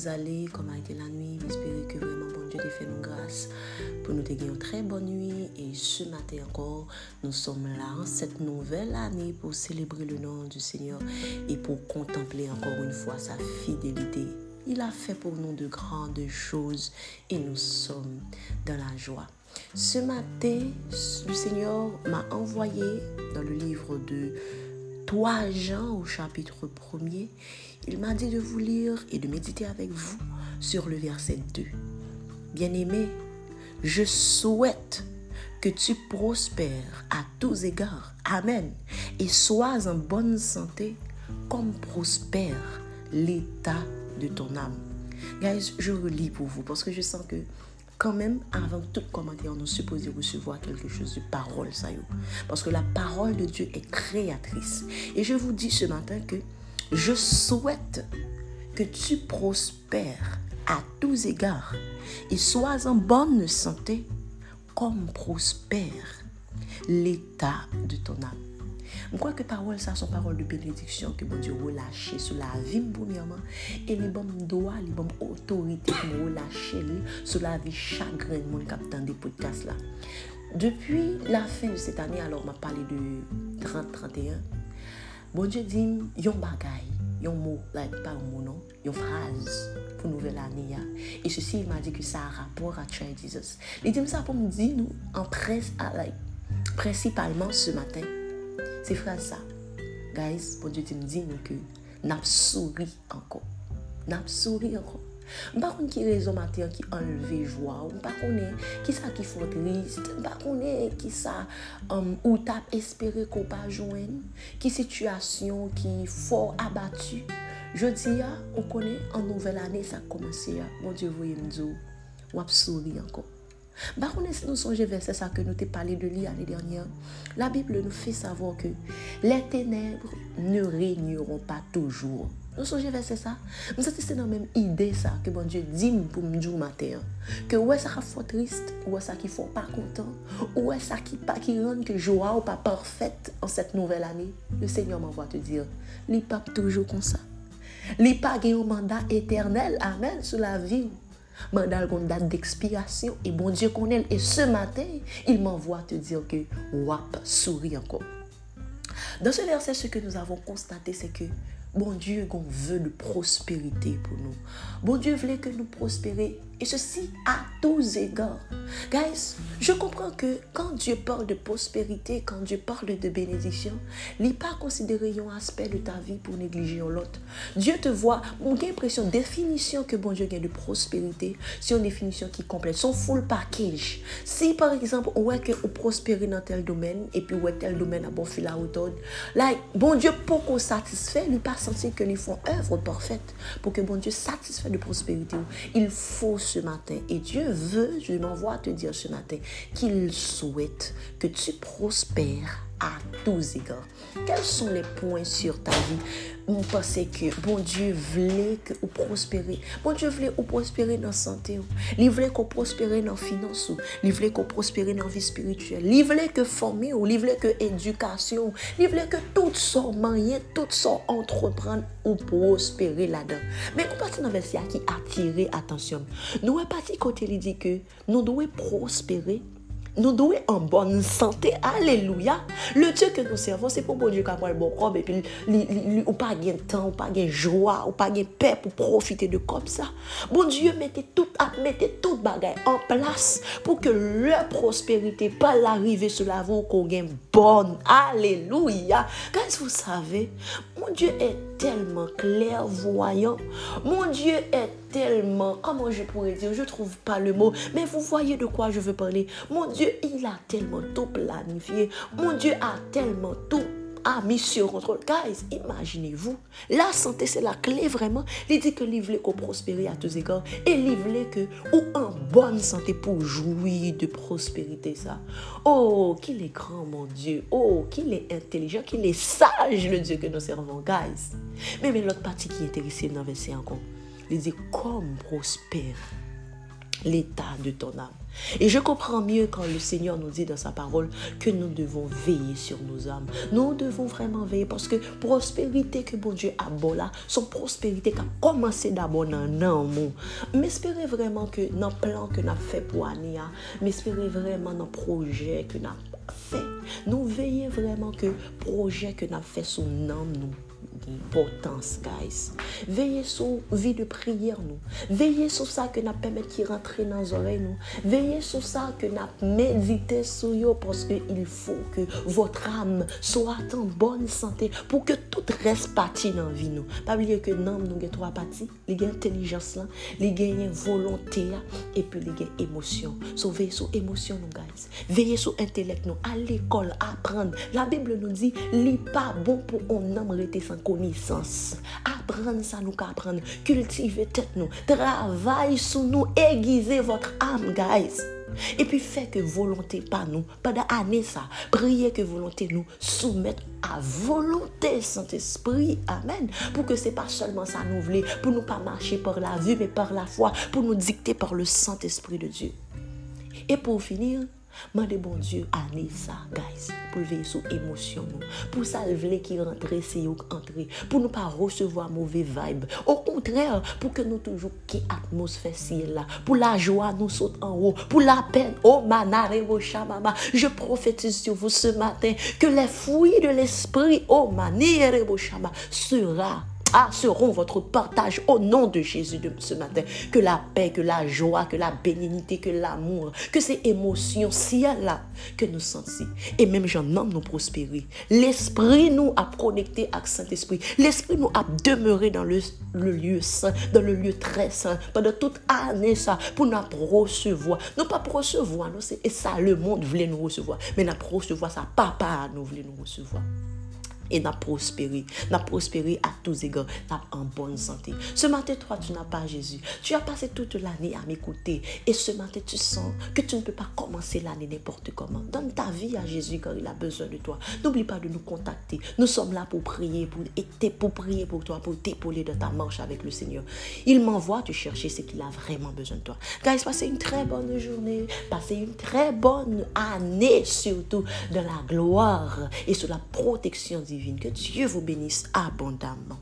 vous allez, comment a été la nuit. J'espère que vraiment, bon Dieu, t'ait fait une grâce pour nous gagner une très bonne nuit. Et ce matin encore, nous sommes là en cette nouvelle année pour célébrer le nom du Seigneur et pour contempler encore une fois sa fidélité. Il a fait pour nous de grandes choses et nous sommes dans la joie. Ce matin, le Seigneur m'a envoyé dans le livre de 3 Jean au chapitre 1er. Il m'a dit de vous lire et de méditer avec vous sur le verset 2. Bien-aimé, je souhaite que tu prospères à tous égards. Amen. Et sois en bonne santé comme prospère l'état de ton âme. Guys, je relis pour vous parce que je sens que quand même, avant tout commentaire, on est supposé recevoir quelque chose de parole, ça y est. Parce que la parole de Dieu est créatrice. Et je vous dis ce matin que je souhaite que tu prospères à tous égards et sois en bonne santé comme prospère l'état de ton âme. Mwen kwa ke parol sa son parol de benediksyon ke bon Diyo relache sou la vim pounyaman e li bom doa, li bom otorite ki mwen relache li sou la vi chagren moun kap tan de podcast la. Depi la fin de set ane, alor ma pale de 30-31, bon Diyo di yon bagay, yon mou, la non, yon pa yon mounon, yon fraz pou nouvel ane ya. E se si, il ma di ki sa a rapor a Try Jesus. Li di msa pou mdi nou, an pres alay, Principalement ce matin, Se fraz sa, guys, bon diyo ti mdi nou ke nap souri ankon. Nap souri ankon. Mpa kon ki rezon mater ki enleve jwa ou, mpa konen ki sa ki fwo trist, mpa konen ki sa um, ou tap espere ko pa jwen, ki situasyon ki fwo abatu. Je di ya, ou konen e, an nouvel ane sa komanse ya, bon diyo voye mdzo, wap souri ankon. Si nous songeons verset ça que nous t'ai parlé de lui l'année dernière, la Bible nous fait savoir que les ténèbres ne régneront pas toujours. Nous songeons verset ça. Nous c'est dans la même idée ça que bon Dieu dit pour me dire matin. Que ouais ça fait triste, ouais ça qui faut pas content, ouais ça qui pas qui rend que joie ou pas parfaite en cette nouvelle année? Le Seigneur m'envoie te dire, n'est pas toujours comme ça. n'est pas un mandat éternel, amen, sur la vie mandat une date d'expiration et bon Dieu connaît et ce matin il m'envoie te dire que wap souris encore dans ce verset ce que nous avons constaté c'est que Bon Dieu, qu'on veut de prospérité pour nous. Bon Dieu voulait que nous prospérions. Et ceci à tous égards. Guys, je comprends que quand Dieu parle de prospérité, quand Dieu parle de bénédiction, n'est pas considéré un aspect de ta vie pour négliger l'autre. Dieu te voit, mon l'impression, définition que bon Dieu a de prospérité, c'est une définition qui complète, son full package. Si par exemple, on voit que vous prospérez dans tel domaine, et puis ouais tel domaine a bon fil à hauteur, like, bon Dieu, pour qu'on satisfait, il pas sentir que ils font œuvre parfaite pour que bon Dieu satisfait de prospérité. Il faut ce matin, et Dieu veut, je m'envoie te dire ce matin, qu'il souhaite que tu prospères à tous égards. Quels sont les points sur ta vie où pensez que bon Dieu voulait que vous prospérez? Bon Dieu voulait vous prospérer dans la santé. Il voulait qu'on prospérer dans la finance. Il voulait qu'on prospérer dans la vie spirituelle? Il voulait que former. Il voulait que éducation. Il voulait que tout ça moyen, tout ça entreprendre ou prospérer là-dedans? Mais on partit dans verset qui attire attention. Nous est parti côté il dit que nous devons prospérer nous devons en bonne santé. Alléluia. Le Dieu que nous servons, c'est pour bon Dieu qui le bon corps et puis ou pas de temps, ou pas de joie, ou pas de paix pour profiter de comme ça. Bon Dieu mettez tout, mettez tout bagaille en place pour que leur prospérité pas l'arrivée sur la voie qu'on gagne bonne. Alléluia. Que vous savez, Dieu est tellement clairvoyant. Mon Dieu est tellement, comment je pourrais dire, je trouve pas le mot, mais vous voyez de quoi je veux parler. Mon Dieu, il a tellement tout planifié. Mon Dieu a tellement tout a mis sur contrôle. Guys, imaginez-vous, la santé c'est la clé vraiment. Il dit que voulait qu'on prospère à tous égards et voulait que ou en bonne santé pour jouir de prospérité ça. Oh, qu'il est grand mon Dieu. Oh, qu'il est intelligent, qu'il est sage le Dieu que nous servons, guys. Mais, mais l'autre partie qui est intéressée dans le verset encore. Il dit, comme prospère l'état de ton âme. Et je comprends mieux quand le Seigneur nous dit dans sa parole que nous devons veiller sur nos âmes. Nous devons vraiment veiller parce que prospérité que bon Dieu a là, son prospérité qui a commencé d'abord dans l'amour. M'espérer vraiment que dans le plan que nous avons fait pour Ania, m'espérer vraiment dans le projet que nous avons fait. Nous veillons vraiment que le projet que nous avons fait son âme nous importance, guys. Veillez sur vie de prière, nous. Veillez sur ça que nous permet qui rentrer dans nos oreilles, nous. Veillez sur ça que nous méditer sur vous parce qu'il faut que votre âme soit en bonne santé pour que tout reste parti dans la vie, nous. Pas oublier que nous nous avons trois parties. Il y a intelligence, là, il y volonté, et puis il y émotion. So, sur émotion, nous, guys. Veillez sur intellect, nous. À l'école, apprendre. La Bible nous dit, n'est pas bon pour un homme rester sans connaissance. Apprendre ça, nous apprendre. Cultiver tête nous. Travaille sur nous. Aiguiser votre âme, guys. Et puis fait que volonté pas nous. Pendant année ça. Priez que volonté nous soumettre à volonté Saint-Esprit. Amen. Pour que c'est pas seulement ça nous voulons. Pour nous pas marcher par la vue, mais par la foi. Pour nous dicter par le Saint-Esprit de Dieu. Et pour finir, Mande bon Dieu ane ça, guys, pour veiller sur émotion nous. Pour ça vle qui rentre, c'est yo entrer. Pour ne pas recevoir mauvais vibe. Au contraire, pour que nous toujours qui atmosphère ciel là. Pour la joie nous saute en haut. Pour la peine, oh manare mama. Je prophétise sur vous ce matin que les fruits de l'esprit, oh manere shama, sera ah, seront votre partage au nom de Jésus de ce matin. Que la paix, que la joie, que la bénignité, que l'amour, que ces émotions si là que nous sentons. Et même j'en homme nous prospérer. L'Esprit nous a connecté avec Saint-Esprit. L'Esprit nous a demeuré dans le, lieu saint, dans le lieu très saint, pendant toute année ça, pour nous recevoir. Non pas pour recevoir, non, et ça, le monde voulait nous recevoir. Mais nous recevoir ça, papa nous voulait nous recevoir et n'a prospéré. N'a prospéré à tous égards, n'a en bonne santé. Ce matin, toi, tu n'as pas Jésus. Tu as passé toute l'année à m'écouter. Et ce matin, tu sens que tu ne peux pas commencer l'année n'importe comment. Donne ta vie à Jésus quand il a besoin de toi. N'oublie pas de nous contacter. Nous sommes là pour prier, pour, pour prier pour toi, pour t'épauler dans ta marche avec le Seigneur. Il m'envoie te chercher ce qu'il a vraiment besoin de toi. Guys, passez une très bonne journée. Passez une très bonne année, surtout de la gloire et sur la protection Que Dieu vous bénisse abondamment.